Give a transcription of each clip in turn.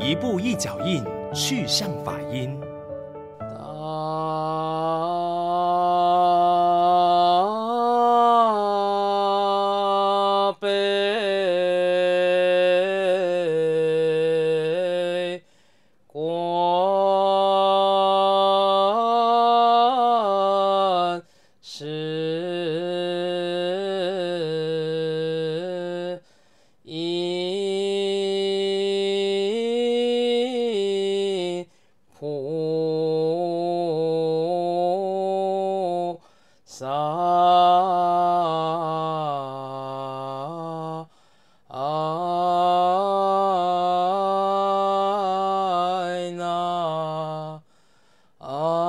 一步一脚印，去向法音。大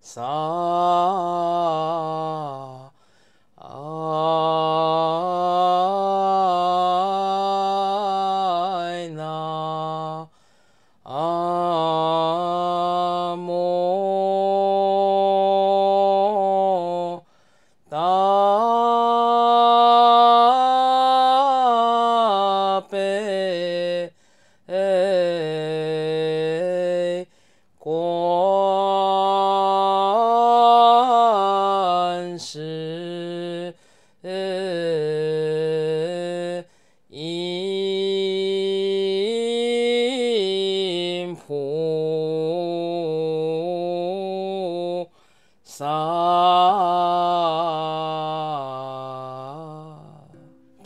Sa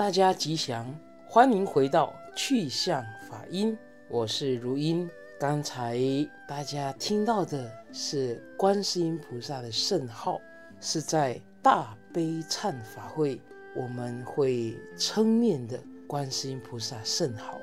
大家吉祥，欢迎回到趣向法音，我是如音。刚才大家听到的是观世音菩萨的圣号，是在大悲忏法会我们会称念的观世音菩萨圣号。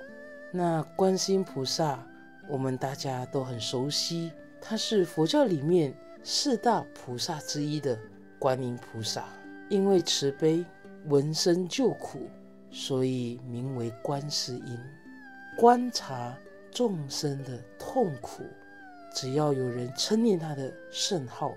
那观世音菩萨，我们大家都很熟悉，他是佛教里面四大菩萨之一的观音菩萨，因为慈悲闻声救苦。所以名为观世音，观察众生的痛苦，只要有人称念他的圣号，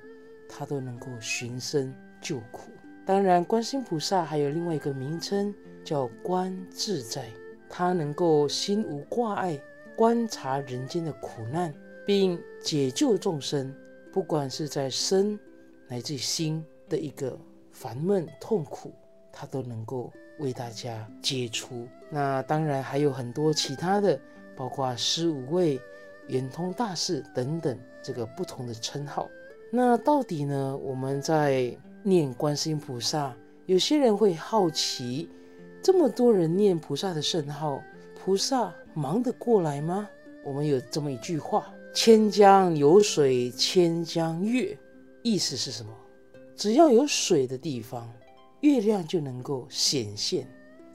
他都能够寻声救苦。当然，观世音菩萨还有另外一个名称叫观自在，他能够心无挂碍，观察人间的苦难，并解救众生，不管是在身乃至心的一个烦闷痛苦，他都能够。为大家解除。那当然还有很多其他的，包括十五位、圆通大士等等，这个不同的称号。那到底呢？我们在念观世音菩萨，有些人会好奇，这么多人念菩萨的圣号，菩萨忙得过来吗？我们有这么一句话：“千江有水千江月”，意思是什么？只要有水的地方。月亮就能够显现，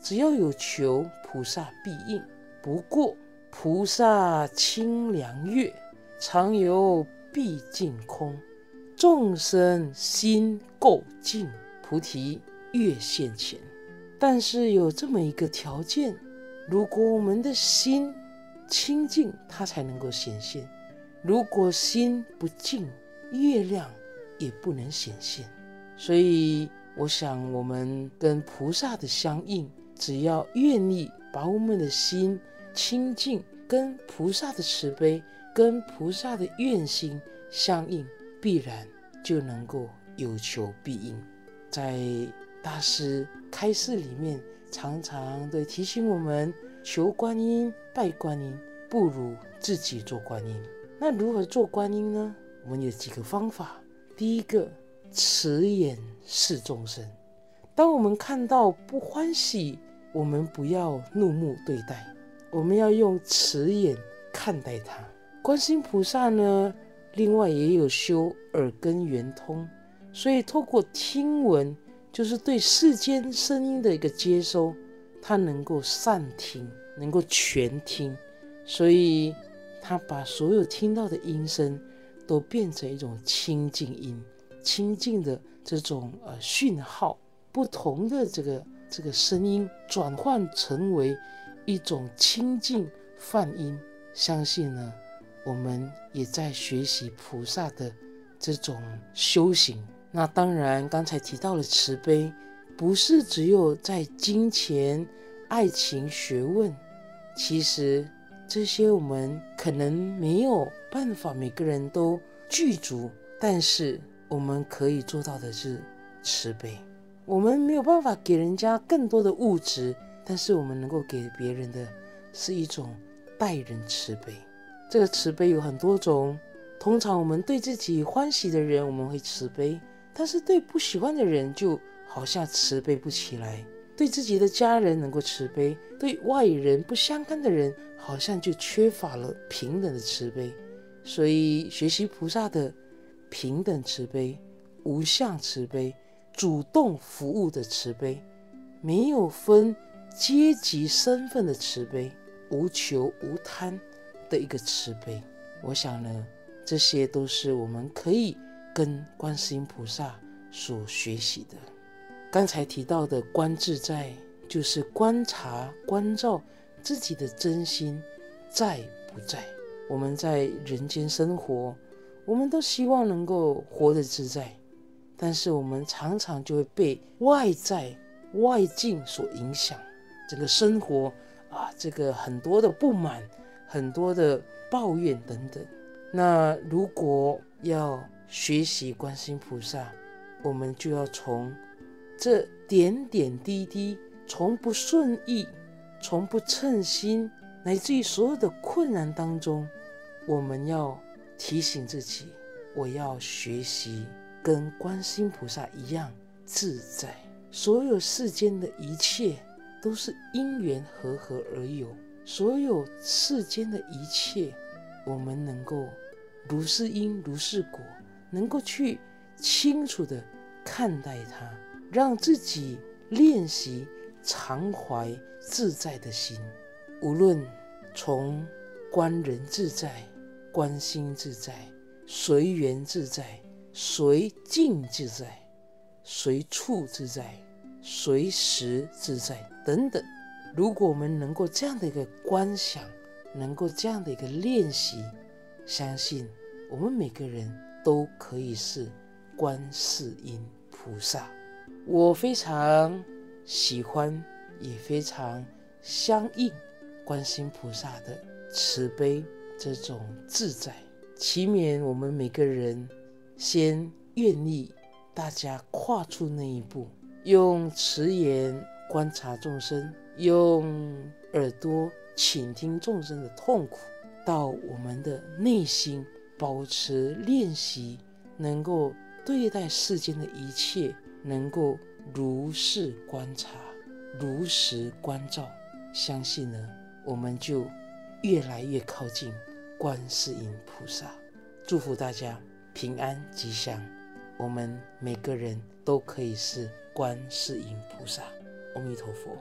只要有求，菩萨必应。不过，菩萨清凉月，常游毕竟空。众生心够净，菩提月现前。但是有这么一个条件：如果我们的心清净，它才能够显现；如果心不净，月亮也不能显现。所以。我想，我们跟菩萨的相应，只要愿意把我们的心清净，跟菩萨的慈悲、跟菩萨的愿心相应，必然就能够有求必应。在大师开示里面，常常的提醒我们：求观音、拜观音，不如自己做观音。那如何做观音呢？我们有几个方法。第一个。慈眼视众生，当我们看到不欢喜，我们不要怒目对待，我们要用慈眼看待他。观世音菩萨呢，另外也有修耳根圆通，所以透过听闻，就是对世间声音的一个接收，他能够善听，能够全听，所以他把所有听到的音声都变成一种清净音，清净的这种呃讯号，不同的这个这个声音转换成为一种清净梵音。相信呢，我们也在学习菩萨的这种修行。那当然，刚才提到了慈悲。不是只有在金钱、爱情、学问，其实这些我们可能没有办法每个人都具足，但是我们可以做到的是慈悲。我们没有办法给人家更多的物质，但是我们能够给别人的是一种待人慈悲。这个慈悲有很多种，通常我们对自己欢喜的人，我们会慈悲，但是对不喜欢的人就。好像慈悲不起来，对自己的家人能够慈悲，对外人不相干的人，好像就缺乏了平等的慈悲。所以学习菩萨的平等慈悲、无相慈悲、主动服务的慈悲，没有分阶级身份的慈悲，无求无贪的一个慈悲。我想呢，这些都是我们可以跟观世音菩萨所学习的。刚才提到的观自在，就是观察、关照自己的真心在不在。我们在人间生活，我们都希望能够活得自在，但是我们常常就会被外在、外境所影响，整个生活啊，这个很多的不满、很多的抱怨等等。那如果要学习观世音菩萨，我们就要从。这点点滴滴，从不顺意，从不称心，乃至于所有的困难当中，我们要提醒自己：我要学习跟观世音菩萨一样自在。所有世间的一切都是因缘和合而有，所有世间的一切，我们能够如是因如是果，能够去清楚地看待它。让自己练习常怀自在的心，无论从观人自在、观心自在、随缘自在、随境自在、随处自在、随时自在等等。如果我们能够这样的一个观想，能够这样的一个练习，相信我们每个人都可以是观世音菩萨。我非常喜欢，也非常相应观世音菩萨的慈悲这种自在，祈勉我们每个人先愿意，大家跨出那一步，用慈眼观察众生，用耳朵倾听众生的痛苦，到我们的内心保持练习，能够对待世间的一切。能够如是观察，如实关照，相信呢，我们就越来越靠近观世音菩萨。祝福大家平安吉祥，我们每个人都可以是观世音菩萨。阿弥陀佛。